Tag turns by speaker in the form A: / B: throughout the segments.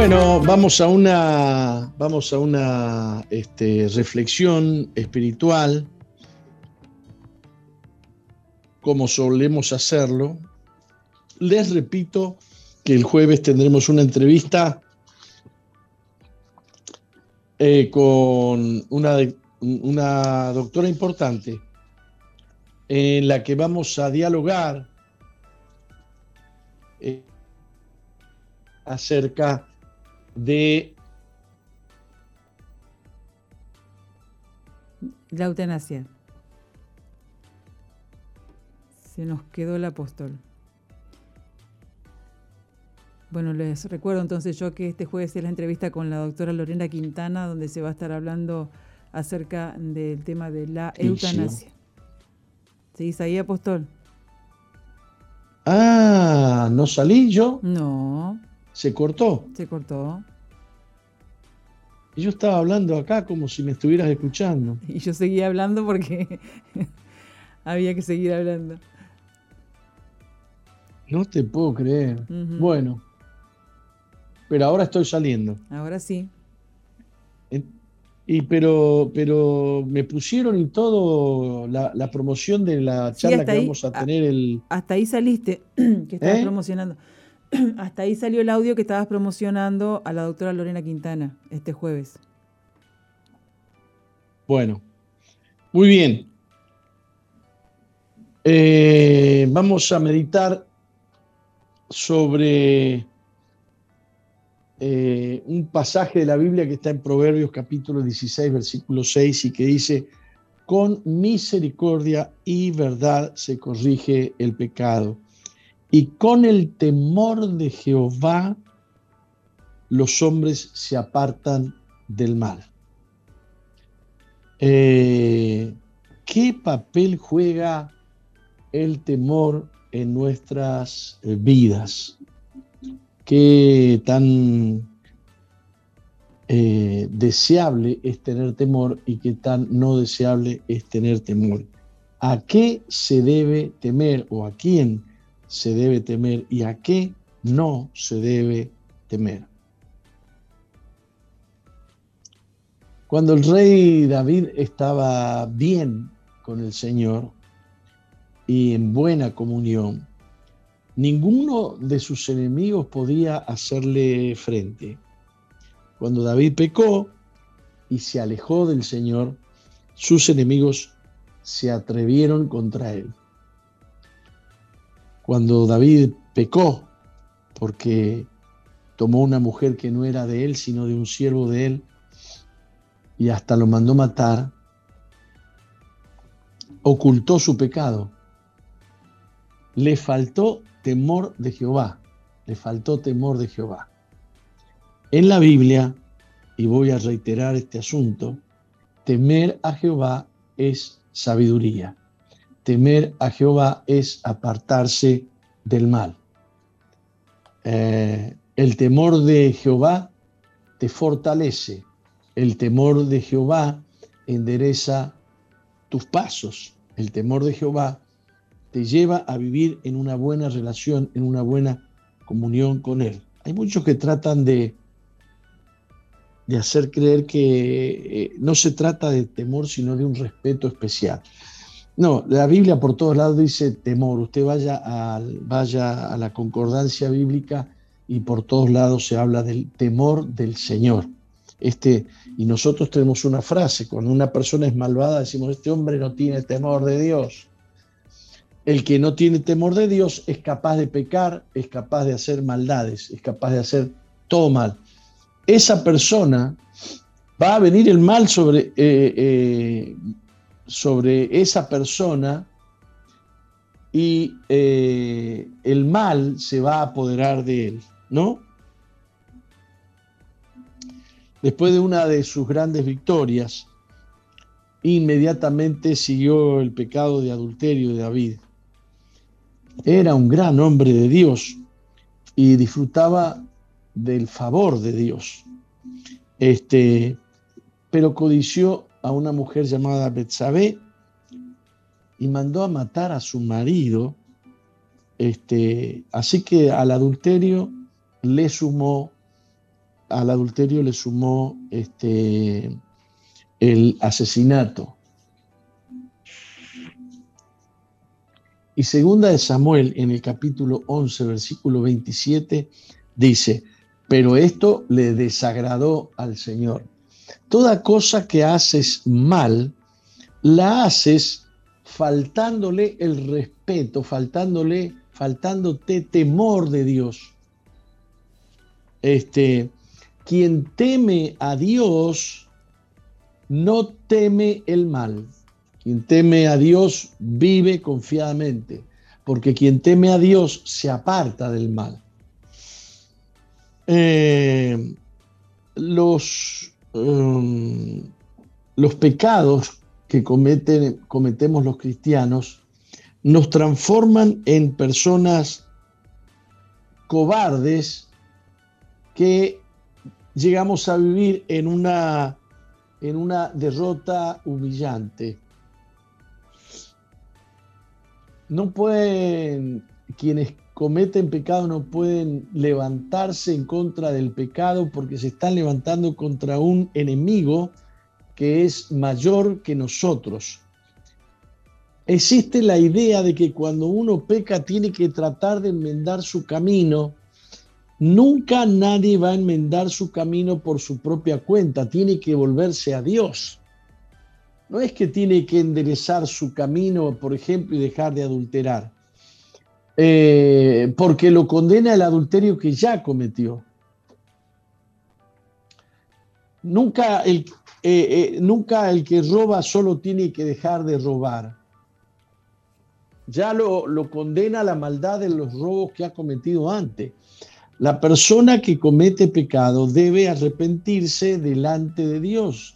A: Bueno, vamos a una, vamos a una este, reflexión espiritual, como solemos hacerlo. Les repito que el jueves tendremos una entrevista eh, con una, doctora importante en la que vamos a dialogar eh, acerca de
B: la eutanasia. Se nos quedó el apóstol. Bueno, les recuerdo entonces yo que este jueves es la entrevista con la doctora Lorena Quintana, donde se va a estar hablando acerca del tema de la eutanasia. ¿Seguís ahí, apóstol?
A: Ah, ¿no salí yo?
B: No.
A: ¿Se cortó?
B: Se cortó.
A: Y yo estaba hablando acá como si me estuvieras escuchando.
B: Y yo seguía hablando porque había que seguir hablando.
A: No te puedo creer. Bueno, pero ahora estoy saliendo.
B: Ahora sí.
A: Y pero, pero me pusieron y todo la, promoción de la charla que vamos a tener el.
B: Hasta ahí saliste, que estabas ¿Eh? promocionando. Hasta ahí salió el audio que estabas promocionando a la doctora Lorena Quintana este jueves.
A: Bueno, muy bien. Eh, vamos a meditar sobre eh, un pasaje de la Biblia que está en Proverbios capítulo 16, versículo 6 y que dice, con misericordia y verdad se corrige el pecado y con el temor de Jehová los hombres se apartan del mal. Eh, ¿Qué papel juega el temor en nuestras vidas? ¿Qué tan eh, deseable es tener temor y qué tan no deseable es tener temor? ¿A qué se debe temer o a quién se debe temer y a qué no se debe temer. Cuando el rey David estaba bien con el Señor y en buena comunión, ninguno de sus enemigos podía hacerle frente. Cuando David pecó y se alejó del Señor, sus enemigos se atrevieron contra él cuando David pecó porque tomó una mujer que no era de él, sino de un siervo de él, y hasta lo mandó matar, ocultó su pecado. Le faltó temor de Jehová, le faltó temor de Jehová. En la Biblia, y voy a reiterar este asunto, temer a Jehová es sabiduría. Temer a Jehová es apartarse del mal. Eh, el temor de Jehová te fortalece. El temor de Jehová endereza tus pasos. El temor de Jehová te lleva a vivir en una buena relación, en una buena comunión con Él. Hay muchos que tratan de, de hacer creer que eh, no se trata de temor, sino de un respeto especial. No, la Biblia por todos lados dice temor. Usted vaya a, vaya a la concordancia bíblica y por todos lados se habla del temor del Señor. Este, y nosotros tenemos una frase, cuando una persona es malvada decimos, este hombre no tiene temor de Dios. El que no tiene temor de Dios es capaz de pecar, es capaz de hacer maldades, es capaz de hacer todo mal. Esa persona va a venir el mal sobre, eh, eh, sobre esa persona y eh, el mal se va a apoderar de él, ¿no? Después de una de sus grandes victorias, inmediatamente siguió el pecado de adulterio de David. Era un gran hombre de Dios y disfrutaba del favor de Dios. Este, pero codició a una mujer llamada Betsabé y mandó a matar a su marido. Este, así que al adulterio le sumó al adulterio le sumó este, el asesinato. Y segunda de Samuel, en el capítulo 11, versículo 27, dice, pero esto le desagradó al Señor. Toda cosa que haces mal, la haces faltándole el respeto, faltándole, faltándote temor de Dios. Este, quien teme a Dios no teme el mal. Quien teme a Dios vive confiadamente, porque quien teme a Dios se aparta del mal. Eh, los, um, los pecados que cometemos los cristianos nos transforman en personas cobardes que llegamos a vivir en una, en una derrota humillante. No pueden, quienes cometen pecado no pueden levantarse en contra del pecado porque se están levantando contra un enemigo que es mayor que nosotros. Existe la idea de que cuando uno peca tiene que tratar de enmendar su camino. Nunca nadie va a enmendar su camino por su propia cuenta, tiene que volverse a Dios. No es que tiene que enderezar su camino, por ejemplo, y dejar de adulterar, eh, porque lo condena el adulterio que ya cometió. Nunca el, eh, eh, nunca el que roba solo tiene que dejar de robar. Ya lo, lo condena la maldad de los robos que ha cometido antes. La persona que comete pecado debe arrepentirse delante de Dios.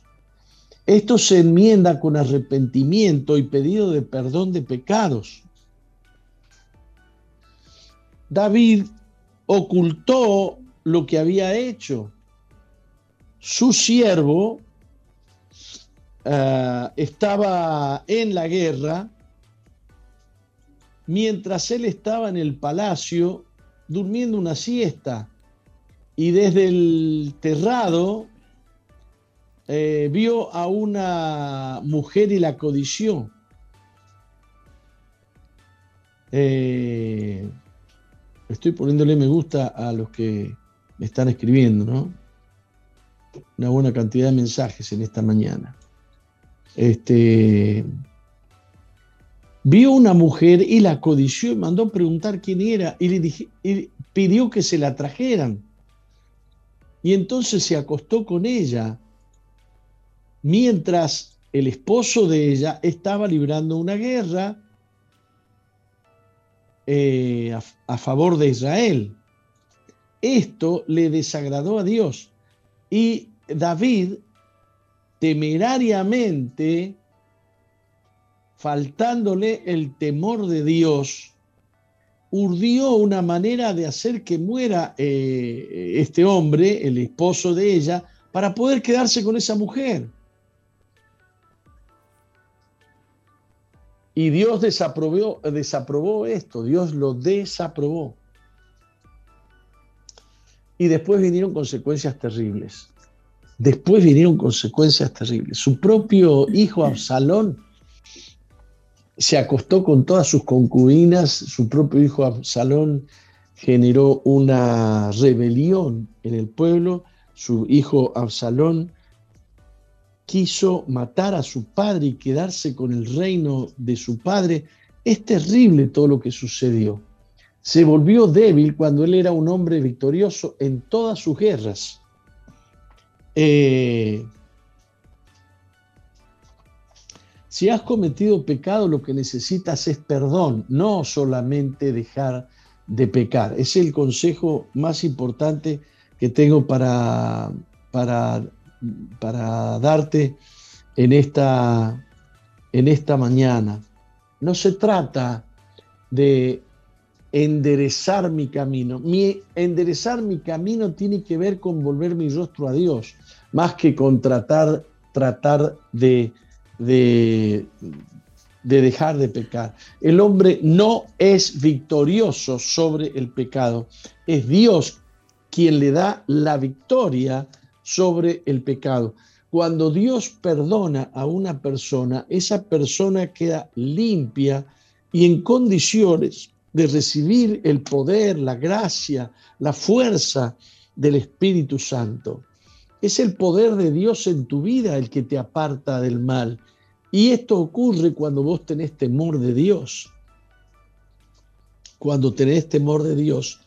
A: Esto se enmienda con arrepentimiento y pedido de perdón de pecados. David ocultó lo que había hecho. Su siervo eh, estaba en la guerra, mientras él estaba en el palacio durmiendo una siesta y desde el terrado eh, vio a una mujer y la codició. Eh, estoy poniéndole me gusta a los que me están escribiendo, ¿no? Una buena cantidad de mensajes en esta mañana este, vio una mujer y la codició y mandó preguntar quién era y le pidió que se la trajeran. Y entonces se acostó con ella mientras el esposo de ella estaba librando una guerra eh, a favor de Israel. Esto le desagradó a Dios y David temerariamente, faltándole el temor de Dios, urdió una manera de hacer que muera eh, este hombre, el esposo de ella, para poder quedarse con esa mujer. Y Dios desaprobó, desaprobó esto, Dios lo desaprobó. Y después vinieron consecuencias terribles. Después vinieron consecuencias terribles. Su propio hijo Absalón se acostó con todas sus concubinas, su propio hijo Absalón generó una rebelión en el pueblo, su hijo Absalón quiso matar a su padre y quedarse con el reino de su padre. Es terrible todo lo que sucedió. Se volvió débil cuando él era un hombre victorioso en todas sus guerras. Eh, si has cometido pecado, lo que necesitas es perdón, no solamente dejar de pecar. Es el consejo más importante que tengo para, para, para darte en esta, en esta mañana. No se trata de enderezar mi camino. Mi, enderezar mi camino tiene que ver con volver mi rostro a Dios más que con tratar, tratar de, de, dejar de pecar. El hombre no es victorioso sobre el pecado, es Dios quien le da la victoria sobre el pecado. Cuando Dios perdona a una persona, esa persona queda limpia y en condiciones de recibir el poder, la gracia, la fuerza del Espíritu Santo. Es el poder de Dios en tu vida el que te aparta del mal. Y esto ocurre cuando vos tenés temor de Dios. Cuando tenés temor de Dios,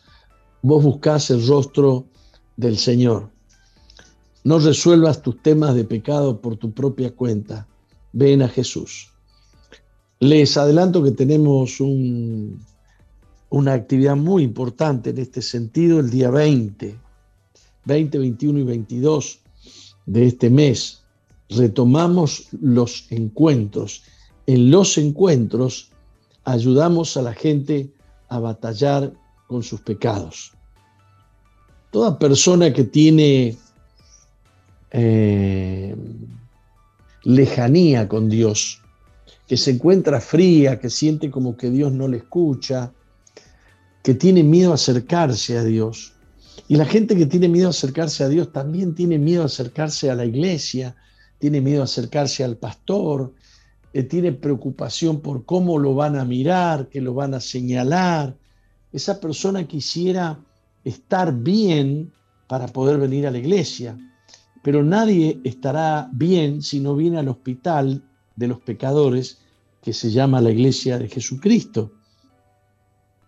A: vos buscás el rostro del Señor. No resuelvas tus temas de pecado por tu propia cuenta. Ven a Jesús. Les adelanto que tenemos una actividad muy importante en este sentido el día 20, 20, 21 y 22 de este mes. Retomamos los encuentros. En los encuentros ayudamos a la gente a batallar con sus pecados. Toda persona que tiene eh, lejanía con Dios, que se encuentra fría, que siente como que Dios no le escucha, que tiene miedo a acercarse a Dios. Y la gente que tiene miedo a acercarse a Dios también tiene miedo a acercarse a la iglesia, tiene miedo a acercarse al pastor, eh, tiene preocupación por cómo lo van a mirar, que lo van a señalar. Esa persona quisiera estar bien para poder venir a la iglesia, pero nadie estará bien si no viene al hospital de los pecadores que se llama la iglesia de Jesucristo.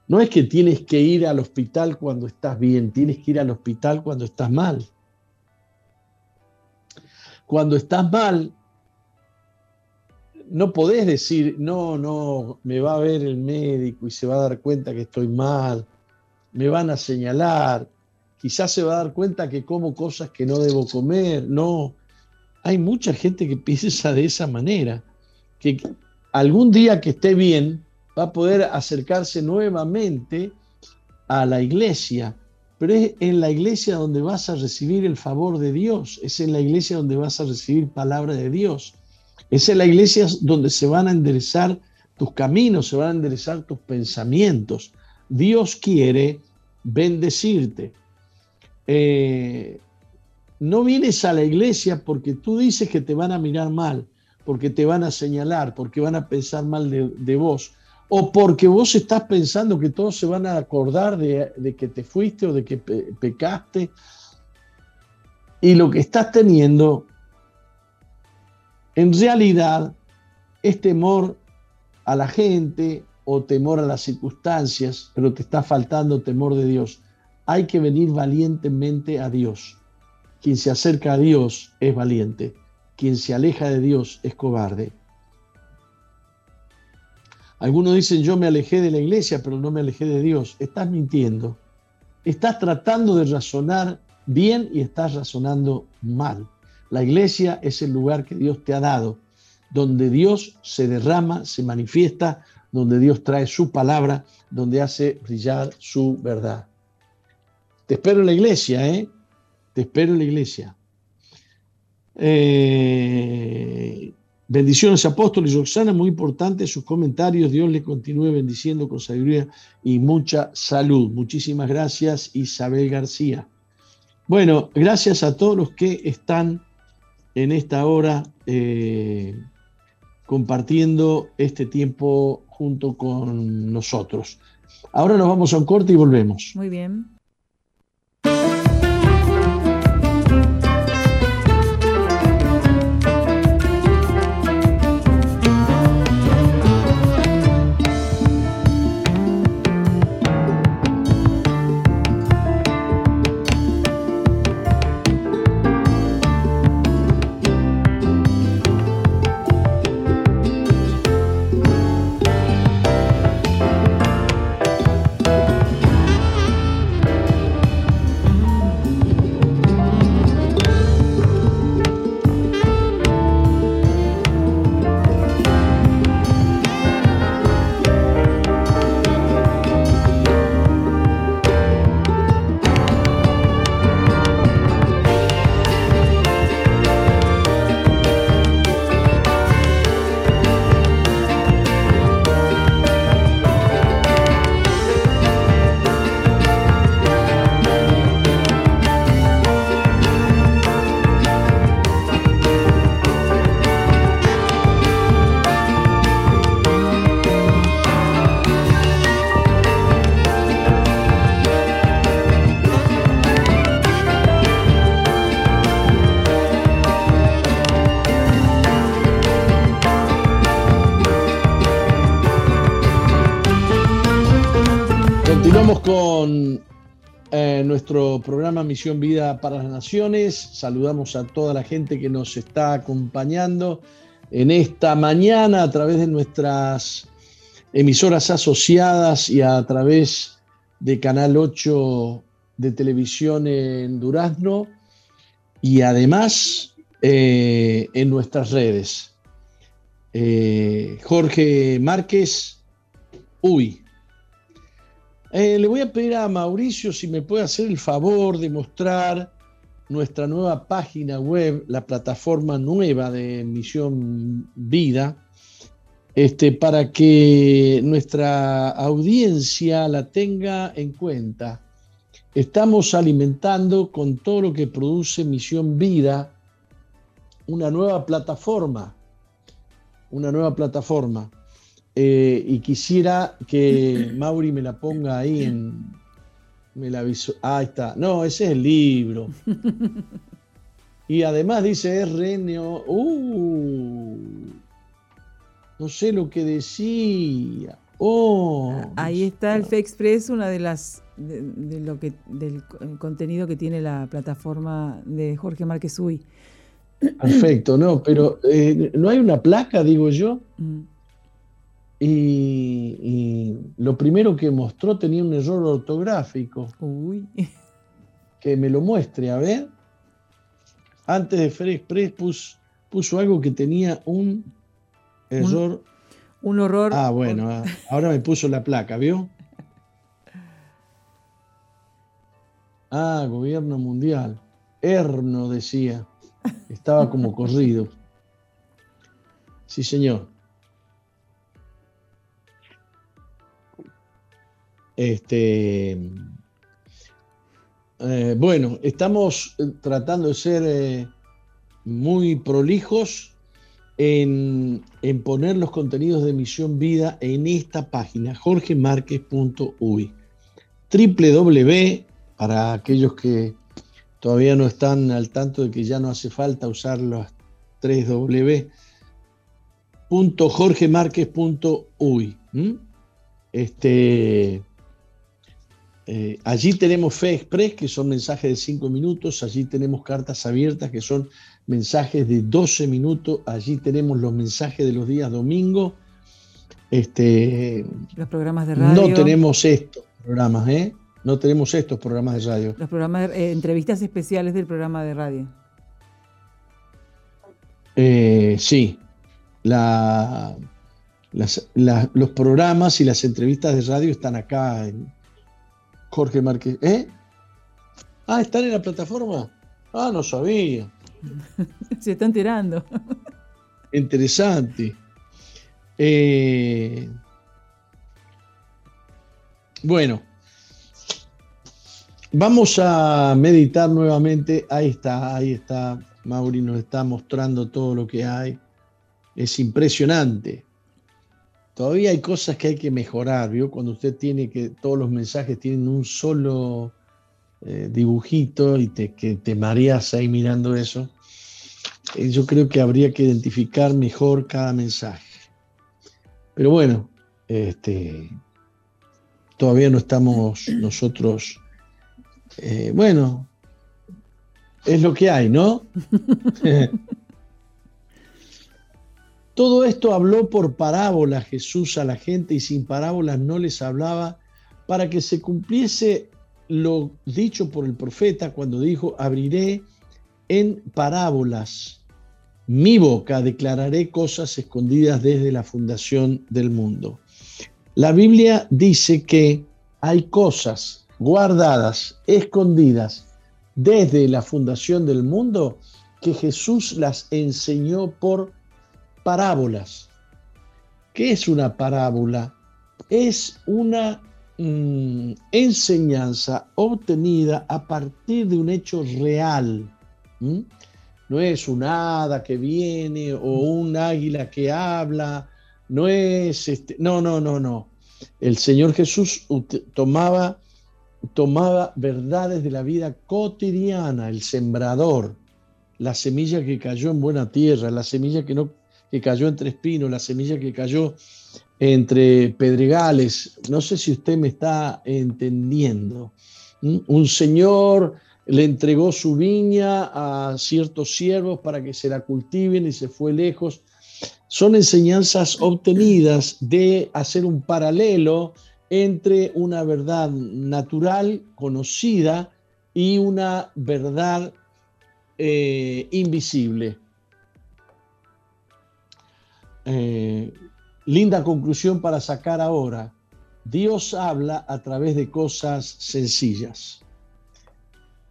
A: No es que tienes que ir al hospital cuando estás bien, tienes que ir al hospital cuando estás mal. Cuando estás mal, no podés decir, no, no, me va a ver el médico y se va a dar cuenta que estoy mal, me van a señalar, quizás se va a dar cuenta que como cosas que no debo comer. No, hay mucha gente que piensa de esa manera, que algún día que esté bien va a poder acercarse nuevamente a la iglesia, pero es en la iglesia donde vas a recibir el favor de Dios, es en la iglesia donde vas a recibir palabra de Dios, es en la iglesia donde se van a enderezar tus caminos, se van a enderezar tus pensamientos. Dios quiere bendecirte. Eh, no vienes a la iglesia porque tú dices que te van a mirar mal, porque te van a señalar, porque van a pensar mal de, vos, o porque vos estás pensando que todos se van a acordar de, que te fuiste o de que pecaste. Y lo que estás teniendo, en realidad, es temor a la gente o temor a las circunstancias, pero te está faltando temor de Dios. Hay que venir valientemente a Dios. Quien se acerca a Dios es valiente, quien se aleja de Dios es cobarde. Algunos dicen, yo me alejé de la iglesia, pero no me alejé de Dios. Estás mintiendo. Estás tratando de razonar bien y estás razonando mal. La iglesia es el lugar que Dios te ha dado, donde Dios se derrama, se manifiesta, donde Dios trae su palabra, donde hace brillar su verdad. Te espero en la iglesia, ¿eh? Te espero en la iglesia. Eh, bendiciones, apóstoles. Roxana, muy importante sus comentarios. Dios le continúe bendiciendo con sabiduría y mucha salud. Muchísimas gracias, Isabel García. Bueno, gracias a todos los que están en esta hora eh, compartiendo este tiempo junto con nosotros. Ahora nos vamos a un corte y volvemos.
B: Muy bien.
A: Misión Vida para las Naciones. Saludamos a toda la gente que nos está acompañando en esta mañana a través de nuestras emisoras asociadas y a través de Canal 8 de televisión en Durazno y además eh, en nuestras redes. Eh, Jorge Márquez, uy, eh, le voy a pedir a Mauricio si me puede hacer el favor de mostrar nuestra nueva página web, la plataforma nueva de Misión Vida, este, para que nuestra audiencia la tenga en cuenta. Estamos alimentando con todo lo que produce Misión Vida una nueva plataforma, una nueva plataforma. Eh, y quisiera que Mauri me la ponga ahí en. Me la aviso. Ah, está. No, ese es el libro. Y además dice RNO. Uh, no sé lo que decía. Oh,
B: ahí está el FEXpress, una de las de, lo que del contenido que tiene la plataforma de Jorge Márquez Uy.
A: Perfecto, no, pero eh, no hay una placa, digo yo. Mm. Y, lo primero que mostró tenía un error ortográfico.
B: Uy.
A: Que me lo muestre, a ver. Antes de Fred Express puso, algo que tenía un error.
B: Un, horror.
A: Ah, bueno, ah, ahora me puso la placa, ¿vio? Ah, gobierno mundial. Erno decía. Estaba como corrido. Sí, señor. Este, eh, bueno, estamos eh, tratando de ser eh, muy prolijos en, poner los contenidos de Misión Vida en esta página, jorgemarquez.uy. www, para aquellos que todavía no están al tanto de que ya no hace falta usar los 3W, jorgemarquez.uy. Este, eh, allí tenemos Fe Express, que son mensajes de 5 minutos, allí tenemos cartas abiertas, que son mensajes de 12 minutos, allí tenemos los mensajes de los días domingo. Este,
B: los programas de radio.
A: No tenemos estos programas, ¿eh? No tenemos estos programas de radio.
B: Los programas, eh, entrevistas especiales del programa de radio.
A: Eh, sí, los programas y las entrevistas de radio están acá en, Jorge Márquez. ¿Eh? Ah, ¿están en la plataforma? Ah, no sabía.
B: Se están tirando.
A: Interesante. Eh, bueno, vamos a meditar nuevamente. Ahí está, ahí está. Mauri nos está mostrando todo lo que hay. Es impresionante. Todavía hay cosas que hay que mejorar, ¿vio? Cuando usted tiene que, todos los mensajes tienen un solo eh, dibujito y te, que te mareas ahí mirando eso. Eh, yo creo que habría que identificar mejor cada mensaje. Pero bueno, este, todavía no estamos nosotros, eh, bueno, es lo que hay, ¿no? Todo esto habló por parábolas Jesús a la gente y sin parábolas no les hablaba para que se cumpliese lo dicho por el profeta cuando dijo, abriré en parábolas mi boca, declararé cosas escondidas desde la fundación del mundo. La Biblia dice que hay cosas guardadas, escondidas desde la fundación del mundo que Jesús las enseñó por parábolas. ¿Qué es una parábola? Es una mm, enseñanza obtenida a partir de un hecho real. No es un hada que viene o un águila que habla. No es este. No, no, no, no. El Señor Jesús tomaba, tomaba verdades de la vida cotidiana, el sembrador, la semilla que cayó en buena tierra, la semilla que no que cayó entre espinos, la semilla que cayó entre pedregales. No sé si usted me está entendiendo. Un señor le entregó su viña a ciertos siervos para que se la cultiven y se fue lejos. Son enseñanzas obtenidas de hacer un paralelo entre una verdad natural, conocida, y una verdad eh, invisible. Eh, linda conclusión para sacar ahora. Dios habla a través de cosas sencillas.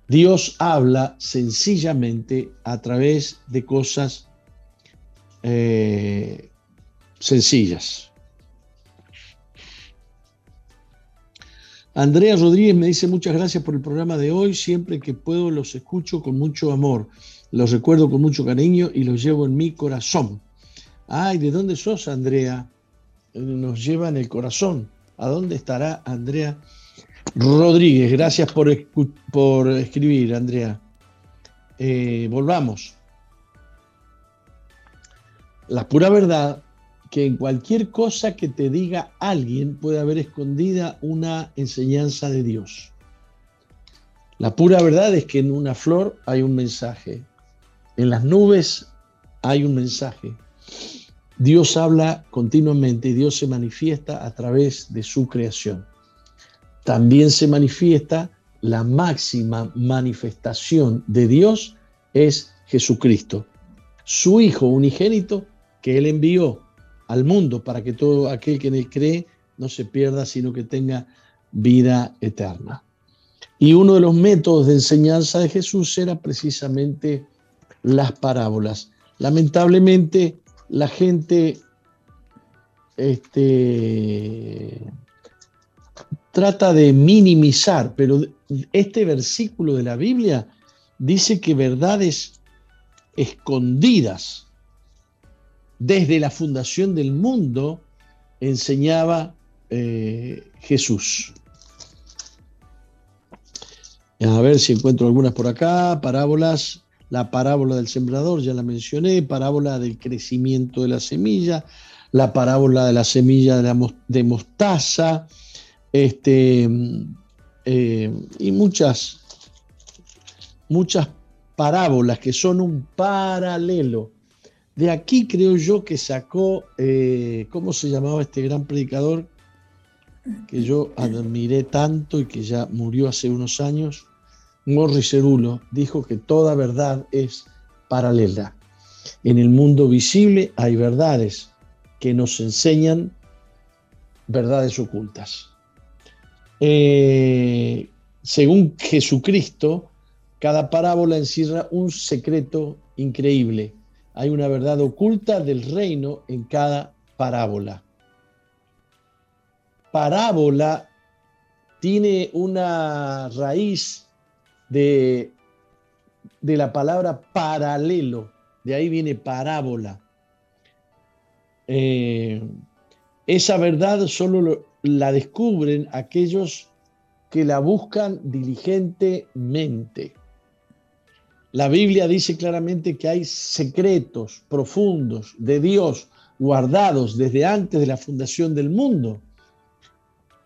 A: Dios habla sencillamente a través de cosas eh, sencillas. Andrea Rodríguez me dice muchas gracias por el programa de hoy. Siempre que puedo los escucho con mucho amor. Los recuerdo con mucho cariño y los llevo en mi corazón. Ay, ¿de dónde sos, Andrea? Nos lleva en el corazón. ¿A dónde estará Andrea? Rodríguez, gracias por, escribir, Andrea. Eh, volvamos. La pura verdad que en cualquier cosa que te diga alguien puede haber escondida una enseñanza de Dios. La pura verdad es que en una flor hay un mensaje, en las nubes hay un mensaje. Dios habla continuamente y Dios se manifiesta a través de su creación también se manifiesta la máxima manifestación de Dios es Jesucristo, su Hijo unigénito que Él envió al mundo para que todo aquel que en Él cree no se pierda, sino que tenga vida eterna. Y uno de los métodos de enseñanza de Jesús era precisamente las parábolas. Lamentablemente, la gente este, trata de minimizar, pero este versículo de la Biblia dice que verdades escondidas desde la fundación del mundo enseñaba eh, Jesús. A ver si encuentro algunas por acá, parábolas, la parábola del sembrador, ya la mencioné, parábola del crecimiento de la semilla, la parábola de la semilla de, mostaza, este, eh, y muchas, muchas parábolas que son un paralelo. De aquí creo yo que sacó, eh, ¿cómo se llamaba este gran predicador? Que yo admiré tanto y que ya murió hace unos años. Morris Cerulo dijo que toda verdad es paralela. En el mundo visible hay verdades que nos enseñan verdades ocultas. Eh, según Jesucristo, cada parábola encierra un secreto increíble. Hay una verdad oculta del reino en cada parábola. Parábola tiene una raíz de, de la palabra paralelo, de ahí viene parábola. Eh, esa verdad solo lo, la descubren aquellos que la buscan diligentemente. La Biblia dice claramente que hay secretos profundos de Dios guardados desde antes de la fundación del mundo.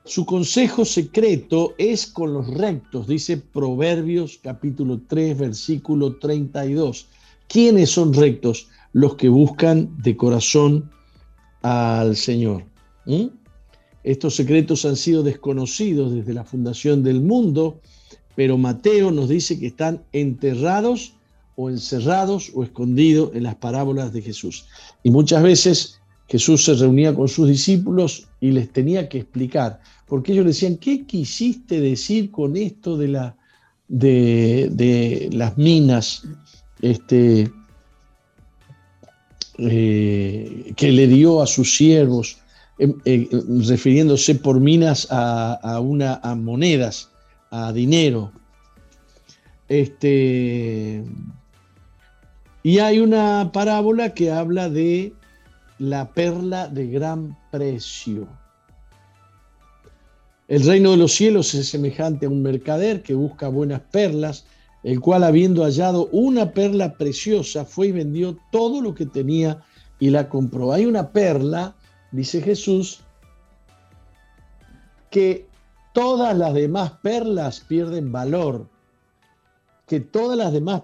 A: Su consejo secreto es con los rectos, dice Proverbios capítulo 3, versículo 32. ¿Quiénes son rectos? Los que buscan de corazón al Señor. Estos secretos han sido desconocidos desde la fundación del mundo, pero Mateo nos dice que están enterrados o encerrados o escondidos en las parábolas de Jesús. Y muchas veces Jesús se reunía con sus discípulos y les tenía que explicar, porque ellos decían, ¿qué quisiste decir con esto de, la, de, las minas este, eh, que le dio a sus siervos? Em, eh, refiriéndose por minas a, una, a monedas, a dinero. Este, y hay una parábola que habla de la perla de gran precio. El reino de los cielos es semejante a un mercader que busca buenas perlas, el cual habiendo hallado una perla preciosa, fue y vendió todo lo que tenía y la compró. Hay una perla dice Jesús, que todas las demás perlas pierden valor, que todas las demás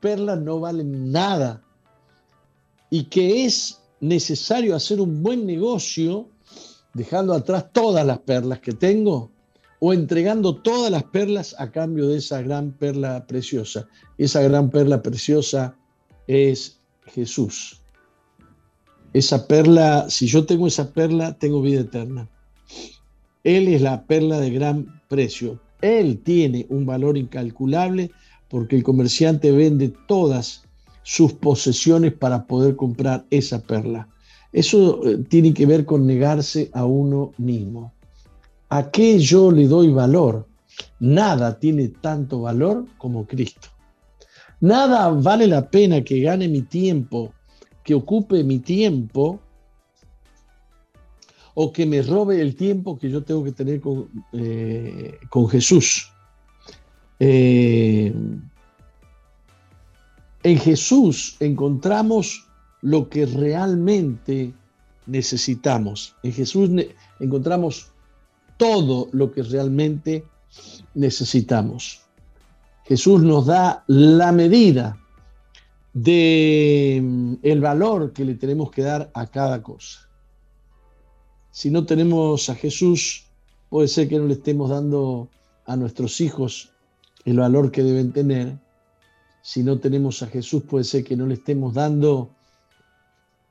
A: perlas no valen nada y que es necesario hacer un buen negocio dejando atrás todas las perlas que tengo o entregando todas las perlas a cambio de esa gran perla preciosa. Esa gran perla preciosa es Jesús. Esa perla, si yo tengo esa perla, tengo vida eterna. Él es la perla de gran precio. Él tiene un valor incalculable porque el comerciante vende todas sus posesiones para poder comprar esa perla. Eso eh, tiene que ver con negarse a uno mismo. ¿A qué yo le doy valor? Nada tiene tanto valor como Cristo. Nada vale la pena que gane mi tiempo, que ocupe mi tiempo o que me robe el tiempo que yo tengo que tener con, eh, Jesús. Eh, en Jesús encontramos lo que realmente necesitamos. En Jesús encontramos todo lo que realmente necesitamos. Jesús nos da la medida de mm, el valor que le tenemos que dar a cada cosa. Si no tenemos a Jesús, puede ser que no le estemos dando a nuestros hijos el valor que deben tener. Si no tenemos a Jesús, puede ser que no le estemos dando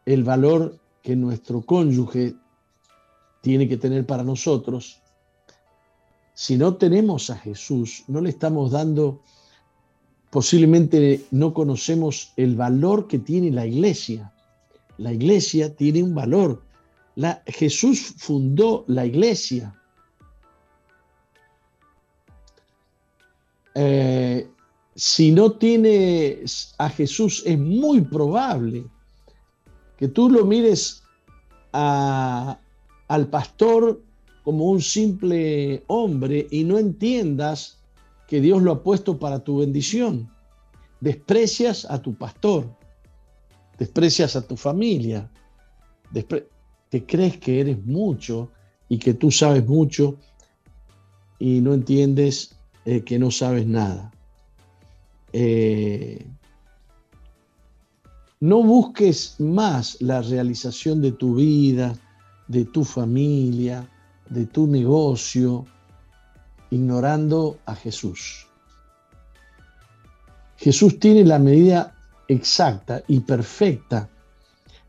A: el valor que nuestro cónyuge tiene que tener para nosotros. Si no tenemos a Jesús, no le estamos dando, posiblemente no conocemos el valor que tiene la iglesia. La iglesia tiene un valor Jesús fundó la iglesia. Eh, si no tienes a Jesús, es muy probable que tú lo mires al pastor como un simple hombre y no entiendas que Dios lo ha puesto para tu bendición. Desprecias a tu pastor, desprecias a tu familia, te crees que eres mucho y que tú sabes mucho y no entiendes eh, que no sabes nada. Eh, no busques más la realización de tu vida, de tu familia, de tu negocio, ignorando a Jesús. Jesús tiene la medida exacta y perfecta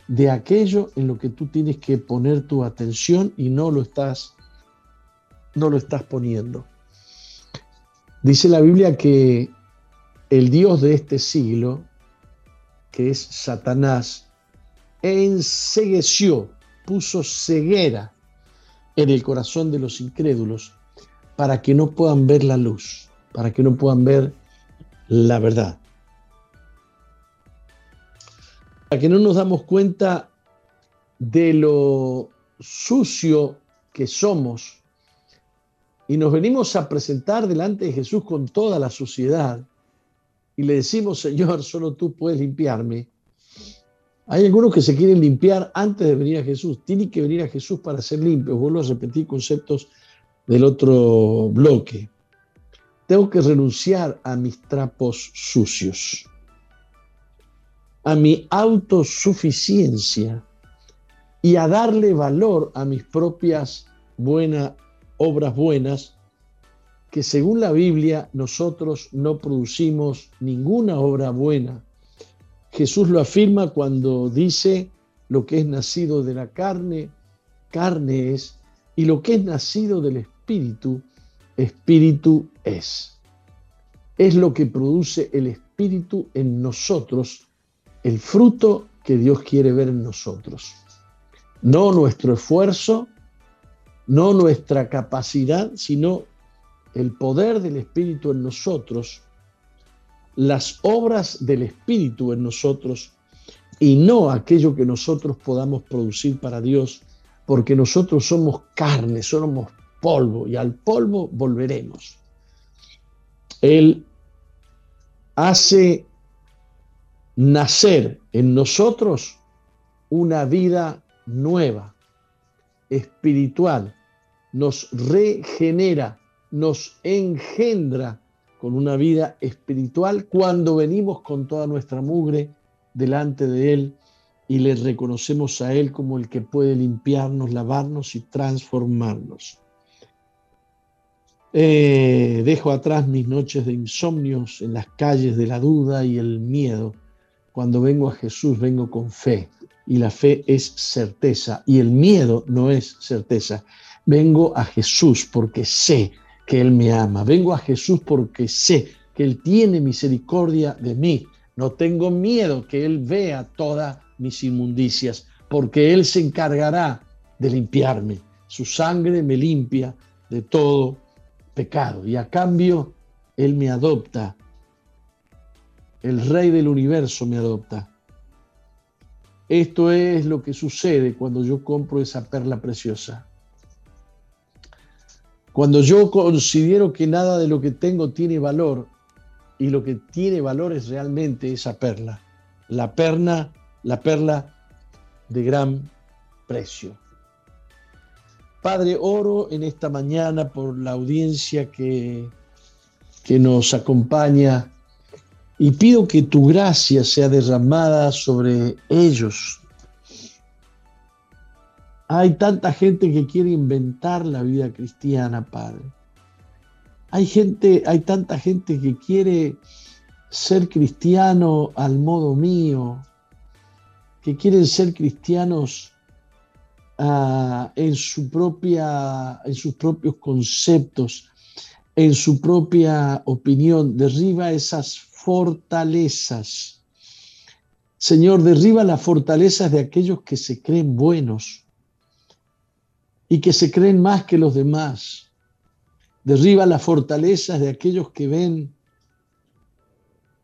A: de aquello en lo que tú tienes que poner tu atención y no lo estás no lo estás poniendo. Dice la Biblia que el Dios de este siglo, que es Satanás, ensegueció, puso ceguera en el corazón de los incrédulos para que no puedan ver la luz, para que no puedan ver la verdad. Que no nos damos cuenta de lo sucio que somos y nos venimos a presentar delante de Jesús con toda la suciedad y le decimos, Señor, solo tú puedes limpiarme. Hay algunos que se quieren limpiar antes de venir a Jesús. Tienen que venir a Jesús para ser limpios. Vuelvo a repetir conceptos del otro bloque. Tengo que renunciar a mis trapos sucios a mi autosuficiencia y a darle valor a mis propias buenas obras buenas, que según la Biblia nosotros no producimos ninguna obra buena. Jesús lo afirma cuando dice, lo que es nacido de la carne, carne es, y lo que es nacido del espíritu, espíritu es. Es lo que produce el espíritu en nosotros el fruto que Dios quiere ver en nosotros. No nuestro esfuerzo, no nuestra capacidad, sino el poder del Espíritu en nosotros, las obras del Espíritu en nosotros y no aquello que nosotros podamos producir para Dios, porque nosotros somos carne, somos polvo y al polvo volveremos. Él hace nacer en nosotros una vida nueva, espiritual, nos regenera, nos engendra con una vida espiritual cuando venimos con toda nuestra mugre delante de Él y le reconocemos a Él como el que puede limpiarnos, lavarnos y transformarnos. Eh, dejo atrás mis noches de insomnios en las calles de la duda y el miedo. Cuando vengo a Jesús vengo con fe y la fe es certeza y el miedo no es certeza. Vengo a Jesús porque sé que Él me ama. Vengo a Jesús porque sé que Él tiene misericordia de mí. No tengo miedo que Él vea todas mis inmundicias, porque Él se encargará de limpiarme. Su sangre me limpia de todo pecado. Y a cambio, Él me adopta. El Rey del universo me adopta. Esto es lo que sucede cuando yo compro esa perla preciosa. Cuando yo considero que nada de lo que tengo tiene valor y lo que tiene valor es realmente esa perla, la perla, la perla de gran precio. Padre, oro en esta mañana por la audiencia que, que nos acompaña y pido que tu gracia sea derramada sobre ellos, hay tanta gente que quiere inventar la vida cristiana, Padre. Hay gente, hay tanta gente que quiere ser cristiano al modo mío, que quieren ser cristianos ah, en, su propia, en sus propios conceptos, en su propia opinión. Derriba esas fortalezas. Señor, derriba las fortalezas de aquellos que se creen buenos y que se creen más que los demás. Derriba las fortalezas de aquellos que ven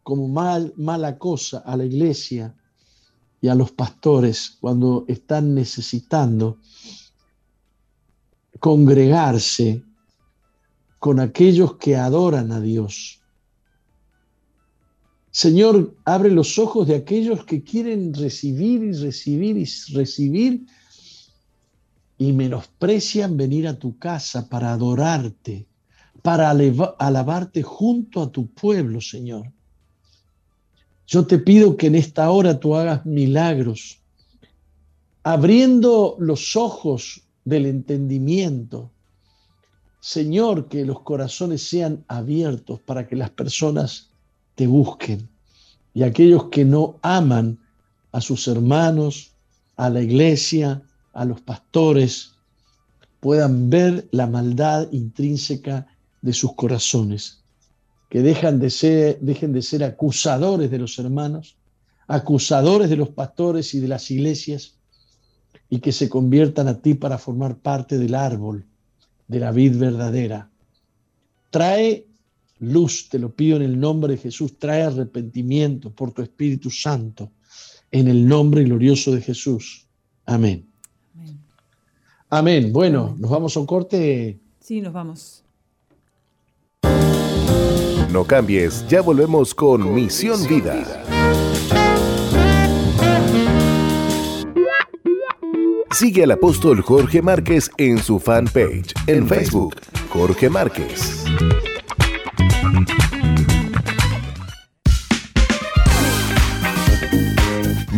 A: como mal, mala cosa a la iglesia y a los pastores cuando están necesitando congregarse con aquellos que adoran a Dios. Señor, abre los ojos de aquellos que quieren recibir y recibir y recibir y menosprecian venir a tu casa para adorarte, para alabarte junto a tu pueblo, Señor. Yo te pido que en esta hora tú hagas milagros, abriendo los ojos del entendimiento. Señor, que los corazones sean abiertos para que las personas te busquen y aquellos que no aman a sus hermanos, a la iglesia, a los pastores puedan ver la maldad intrínseca de sus corazones, que dejan de ser, dejen de ser acusadores de los hermanos, acusadores de los pastores y de las iglesias, y que se conviertan a ti para formar parte del árbol de la vid verdadera. Trae luz, te lo pido en el nombre de Jesús, trae arrepentimiento por tu Espíritu Santo, en el nombre glorioso de Jesús. Amén. Amén. Bueno, nos vamos a un corte.
B: Sí, nos vamos.
C: No cambies, ya volvemos con, Misión, Vida. Sigue al apóstol Jorge Márquez en su fanpage en Facebook, Jorge Márquez.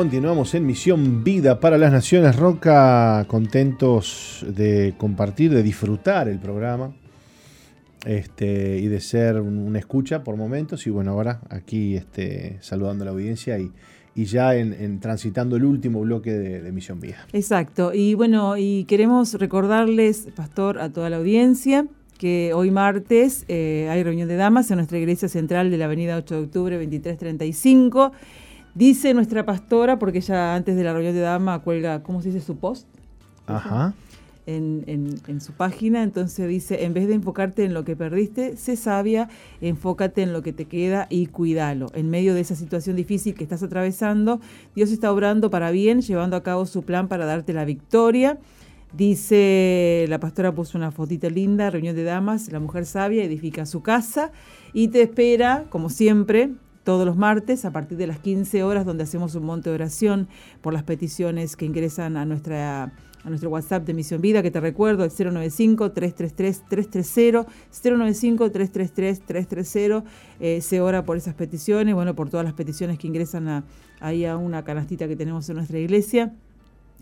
D: Continuamos en Misión Vida para las Naciones Roca, contentos de compartir, de disfrutar el programa este, y de ser una escucha por momentos. Y bueno, ahora aquí este, saludando a la audiencia y, ya en, transitando el último bloque de, Misión Vida.
B: Exacto, y bueno, y queremos recordarles, Pastor, a toda la audiencia que hoy martes eh, hay reunión de damas en nuestra iglesia central de la avenida 8 de octubre 2335 Dice nuestra pastora, porque ella antes de la reunión de dama cuelga, ¿cómo se dice su post?
D: Ajá.
B: En, su página, entonces dice, en vez de enfocarte en lo que perdiste, sé sabia, enfócate en lo que te queda y cuídalo. En medio de esa situación difícil que estás atravesando, Dios está obrando para bien, llevando a cabo su plan para darte la victoria. Dice, la pastora puso una fotita linda, reunión de damas, la mujer sabia edifica su casa y te espera, como siempre, todos los martes a partir de las 15 horas donde hacemos un monte de oración por las peticiones que ingresan a nuestra a nuestro WhatsApp de Misión Vida, que te recuerdo, el 095-333-330, 095-333-330, eh, se ora por esas peticiones, bueno, por todas las peticiones que ingresan ahí a una canastita que tenemos en nuestra iglesia.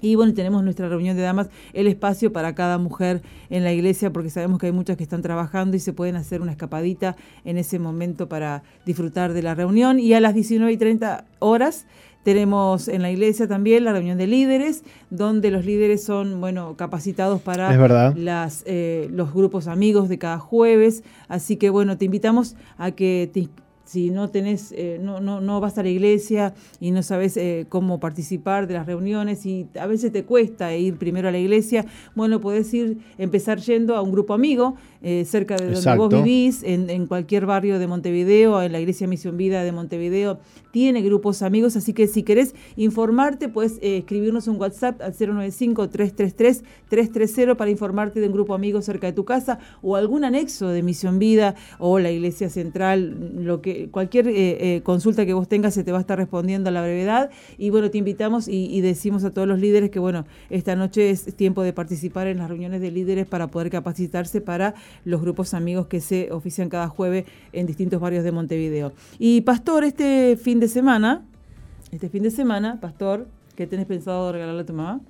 B: Y bueno, tenemos nuestra reunión de damas, el espacio para cada mujer en la iglesia, porque sabemos que hay muchas que están trabajando y se pueden hacer una escapadita en ese momento para disfrutar de la reunión. Y a las 19 y 30 horas tenemos en la iglesia también la reunión de líderes, donde los líderes son bueno capacitados para las, eh, los grupos amigos de cada jueves. Así que bueno, te invitamos a que te si no tenés, eh, no, no, no vas a la iglesia y no sabes eh, cómo participar de las reuniones y a veces te cuesta ir primero a la iglesia, bueno, podés ir, empezar yendo a un grupo amigo eh, cerca de donde vos vivís, en, en, cualquier barrio de Montevideo, en la iglesia Misión Vida de Montevideo, tiene grupos amigos, así que si querés informarte, puedes escribirnos un WhatsApp al 095-333-330 para informarte de un grupo amigo cerca de tu casa o algún anexo de Misión Vida o la iglesia central, lo que cualquier eh, eh, consulta que vos tengas se te va a estar respondiendo a la brevedad. Y bueno, te invitamos y, decimos a todos los líderes que bueno, esta noche es tiempo de participar en las reuniones de líderes para poder capacitarse para los grupos amigos que se ofician cada jueves en distintos barrios de Montevideo. Y Pastor, este fin de semana, este fin de semana, Pastor, ¿qué tenés pensado regalarle a tu mamá?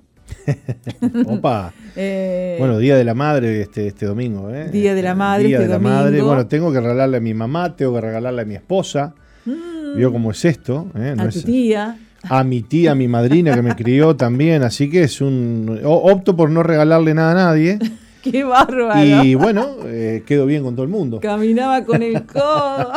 D: Opa. Eh, bueno, Día de la Madre este, este domingo. ¿eh?
B: Día de la Madre.
D: Día este de la Madre. Bueno, tengo que regalarle a mi mamá, tengo que regalarle a mi esposa. Mm. Vio cómo es esto. ¿eh?
B: a tu tía.
D: A mi tía, a mi madrina que me crió también. Así que es un. Opto por no regalarle nada a nadie.
B: ¡Qué bárbaro!
D: Y bueno, quedo bien con todo el mundo.
B: Caminaba con el codo.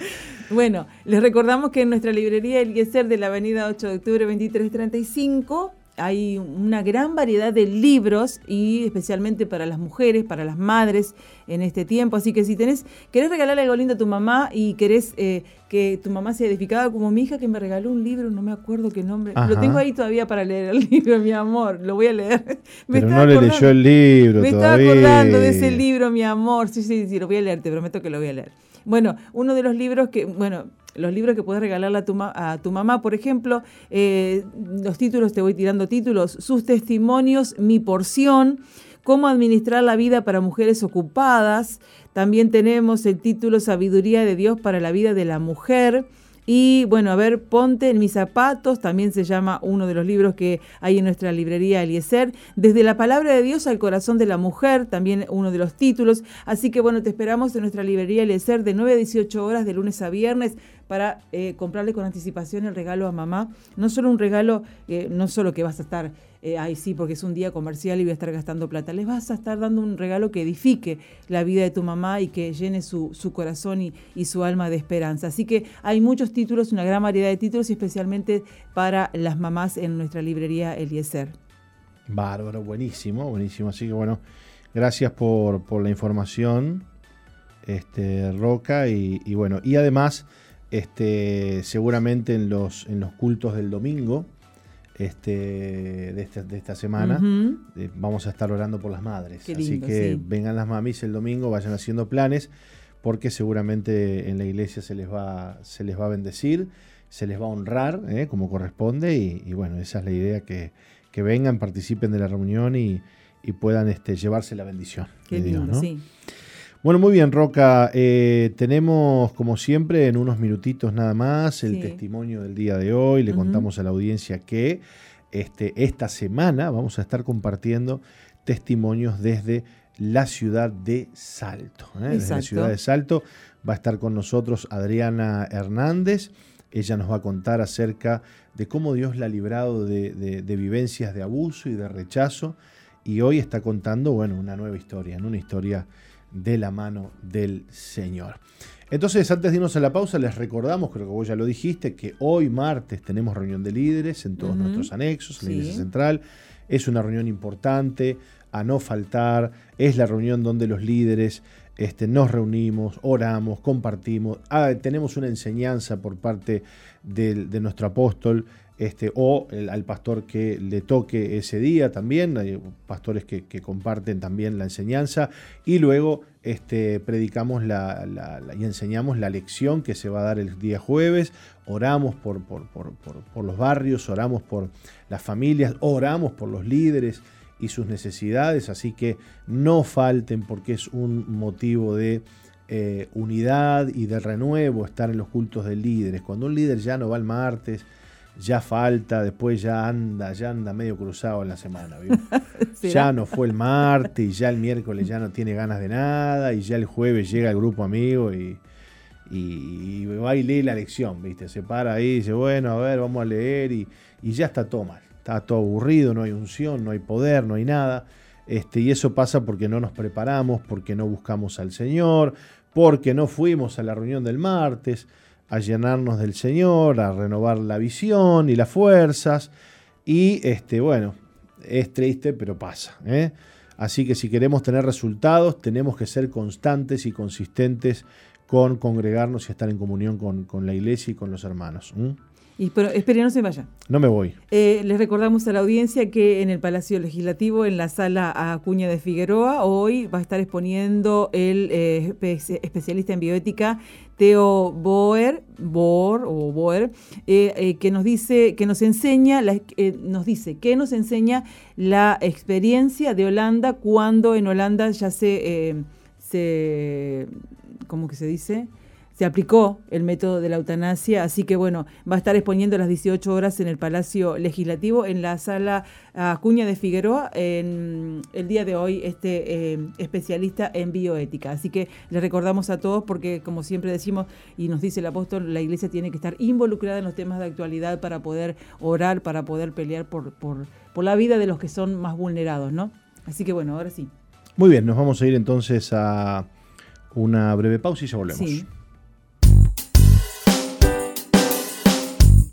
B: bueno, les recordamos que en nuestra librería El Yeser de la avenida 8 de octubre 2335 hay una gran variedad de libros y especialmente para las mujeres, para las madres en este tiempo. Así que si tenés, querés regalarle algo lindo a tu mamá y querés eh, que tu mamá sea edificada como mi hija que me regaló un libro, no me acuerdo qué nombre. Lo tengo ahí todavía para leer el libro, mi amor, lo voy a leer.
D: Pero no le leyó el libro.
B: Me estaba acordando de ese libro, mi amor. Sí, sí, sí, lo voy a leer, te prometo que lo voy a leer. Bueno, uno de los libros que, bueno, los libros que puedes regalarle a tu, a tu mamá, por ejemplo, eh, los títulos, te voy tirando títulos, sus testimonios, mi porción, cómo administrar la vida para mujeres ocupadas. También tenemos el título Sabiduría de Dios para la vida de la mujer. Y bueno, a ver, Ponte en mis zapatos, también se llama uno de los libros que hay en nuestra librería Eliezer. Desde la palabra de Dios al corazón de la mujer, también uno de los títulos. Así que bueno, te esperamos en nuestra librería Eliezer de 9 a 18 horas de lunes a viernes para eh, comprarle con anticipación el regalo a mamá. No solo un regalo, eh, no solo que vas a estar eh, ay sí, porque es un día comercial y voy a estar gastando plata. Les vas a estar dando un regalo que edifique la vida de tu mamá y que llene su, corazón y, su alma de esperanza. Así que hay muchos títulos, una gran variedad de títulos, especialmente para las mamás en nuestra librería Eliezer.
D: Bárbaro, buenísimo, buenísimo. Así que bueno, gracias por, la información, este, Roca, y, y, bueno, y además, este, seguramente en los, en los cultos del domingo, este, de, esta, semana. Eh, vamos a estar orando por las madres. Así que vengan las mamis el domingo, vayan haciendo planes, porque seguramente en la iglesia se les va, se les va a bendecir, se les va a honrar eh, como corresponde. Y, bueno, esa es la idea, que, que vengan, participen de la reunión y, puedan este, llevarse la bendición.
B: Qué lindo, sí.
D: Bueno, muy bien, Roca. Eh, tenemos, como siempre, en unos minutitos nada más, el
B: Sí.
D: testimonio del día de hoy. Le contamos a la audiencia que este, esta semana vamos a estar compartiendo testimonios desde la ciudad de Salto. ¿eh? Desde la ciudad de Salto va a estar con nosotros Adriana Hernández. Ella nos va a contar acerca de cómo Dios la ha librado de, de- de vivencias de abuso y de rechazo. Y hoy está contando, bueno, una nueva historia, ¿no? una historia de la mano del Señor. Entonces, antes de irnos a la pausa, les recordamos, creo que vos ya lo dijiste, que hoy martes tenemos reunión de líderes en todos nuestros anexos, en la. Iglesia Central. Es una reunión importante, a no faltar. Es la reunión donde los líderes este, nos reunimos, oramos, compartimos. Ah, tenemos una enseñanza por parte de nuestro apóstol este, o al pastor que le toque ese día también. Hay pastores que, comparten también la enseñanza. Y luego este, predicamos la, y enseñamos la lección que se va a dar el día jueves. Oramos por los barrios, oramos por las familias, oramos por los líderes y sus necesidades. Así que no falten porque es un motivo de eh, unidad y de renuevo estar en los cultos de líderes. Cuando un líder ya no va el martes, ya falta, después ya anda, ya anda medio cruzado en la semana. ya no fue el martes y ya el miércoles ya no tiene ganas de nada y ya el jueves llega el grupo amigo y, y, y va y lee la lección, ¿viste? Se para ahí y dice, bueno, a ver, vamos a leer y, y ya está todo mal. Está todo aburrido, no hay unción, no hay poder, no hay nada. Este, y eso pasa porque no nos preparamos, porque no buscamos al Señor, porque no fuimos a la reunión del martes a llenarnos del Señor, a renovar la visión y las fuerzas. Y este, bueno, es triste, pero pasa. ¿eh? Así que si queremos tener resultados, tenemos que ser constantes y consistentes con congregarnos y estar en comunión con, la iglesia y con los hermanos.
B: Y, pero espere, no se vaya.
D: No me voy.
B: Eh, les recordamos a la audiencia que en el Palacio Legislativo, en la sala Acuña de Figueroa, hoy va a estar exponiendo el eh, espe- especialista en bioética Teo Boer, Boer o Boer, eh, eh, que nos dice, que nos enseña, la- eh, nos dice que nos enseña la experiencia de Holanda cuando en Holanda ya se, se ¿cómo que se dice? Se aplicó el método de la eutanasia, así que bueno, va a estar exponiendo a las 18 horas en el Palacio Legislativo, en la sala Acuña de Figueroa, en el día de hoy, este eh, especialista en bioética. Así que le recordamos a todos, porque como siempre decimos y nos dice el apóstol, la iglesia tiene que estar involucrada en los temas de actualidad para poder orar, para poder pelear por, por, por la vida de los que son más vulnerados, ¿no? Así que bueno, ahora sí.
D: Muy bien, nos vamos a ir entonces a una breve pausa y ya volvemos.
B: Sí.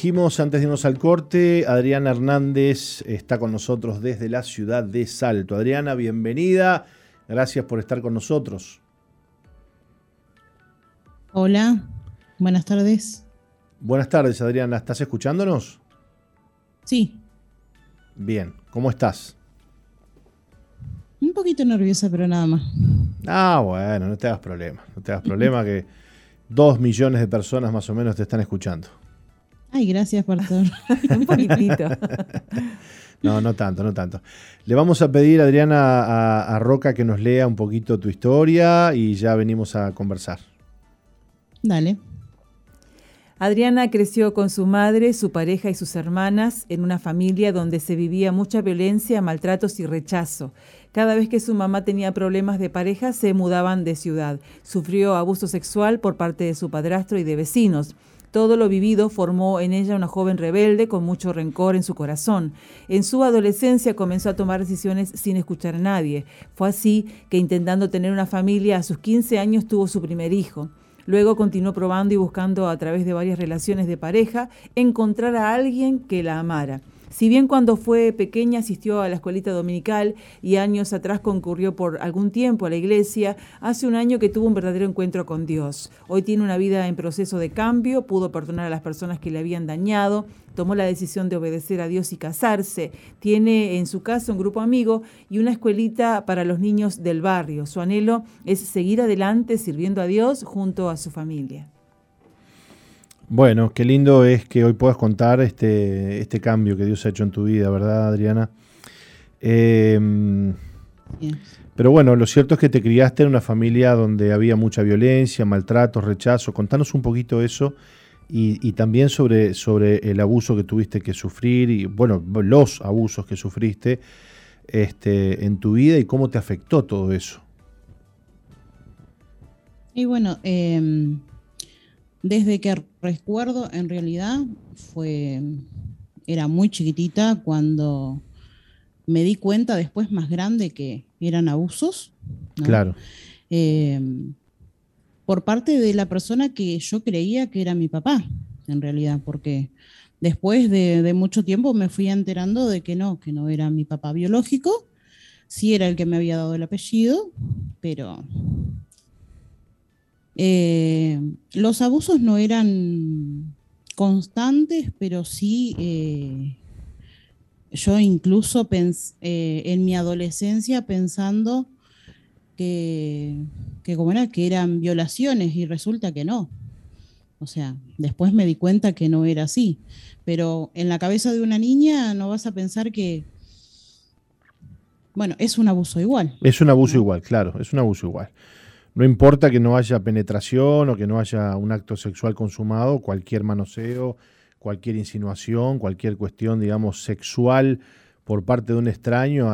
D: Dijimos antes de irnos al corte, Adriana Hernández está con nosotros desde la ciudad de Salto. Adriana, bienvenida. Gracias por estar con nosotros.
E: Hola, buenas tardes.
D: Buenas tardes, Adriana. ¿Estás escuchándonos?
E: Sí,
D: Bien, ¿cómo estás?
E: Un poquito nerviosa, pero nada más.
D: Ah, bueno, no te hagas problema. No te hagas problema que dos millones de personas más o menos te están escuchando.
E: Ay, gracias, pastor.
B: Un poquitito.
D: No, no tanto, no tanto. Le vamos a pedir, Adriana, a, a Roca que nos lea un poquito tu historia y ya venimos a conversar.
E: Dale.
B: Adriana creció con su madre, su pareja y sus hermanas en una familia donde se vivía mucha violencia, maltratos y rechazo. Cada vez que su mamá tenía problemas de pareja, se mudaban de ciudad. Sufrió abuso sexual por parte de su padrastro y de vecinos. Todo lo vivido formó en ella una joven rebelde con mucho rencor en su corazón. En su adolescencia comenzó a tomar decisiones sin escuchar a nadie. Fue así que intentando tener una familia a sus 15 años tuvo su primer hijo. Luego continuó probando y buscando a través de varias relaciones de pareja encontrar a alguien que la amara. Si bien cuando fue pequeña asistió a la escuelita dominical y años atrás concurrió por algún tiempo a la iglesia, hace un año que tuvo un verdadero encuentro con Dios. Hoy tiene una vida en proceso de cambio, pudo perdonar a las personas que le habían dañado, tomó la decisión de obedecer a Dios y casarse. Tiene en su casa un grupo amigo y una escuelita para los niños del barrio. Su anhelo es seguir adelante sirviendo a Dios junto a su familia.
D: Bueno, qué lindo es que hoy puedas contar este, este cambio que Dios ha hecho en tu vida, ¿verdad, Adriana? Eh,
E: Bien.
D: pero bueno, lo cierto es que te criaste en una familia donde había mucha violencia, maltratos, rechazo. Contanos un poquito eso y, y también sobre, sobre el abuso que tuviste que sufrir y, bueno, los abusos que sufriste este, en tu vida y cómo te afectó todo eso.
E: Y bueno, eh, desde que recuerdo, en realidad fue, era muy chiquitita cuando me di cuenta después más grande que eran abusos. ¿no?
D: Claro,
E: Eh, por parte de la persona que yo creía que era mi papá, en realidad, porque después de, de mucho tiempo me fui enterando de que no, que no era mi papá biológico, sí era el que me había dado el apellido, pero eh, los abusos no eran constantes, pero sí eh, yo incluso eh, en mi adolescencia pensando que, que como era, que eran violaciones y resulta que no. O sea, después me di cuenta que no era así. Pero en la cabeza de una niña no vas a pensar que, bueno, es un abuso igual.
D: es un abuso
E: ¿no?
D: igual, claro, es un abuso igual. No importa que no haya penetración o que no haya un acto sexual consumado, cualquier manoseo, cualquier insinuación, cualquier cuestión, digamos, sexual por parte de un extraño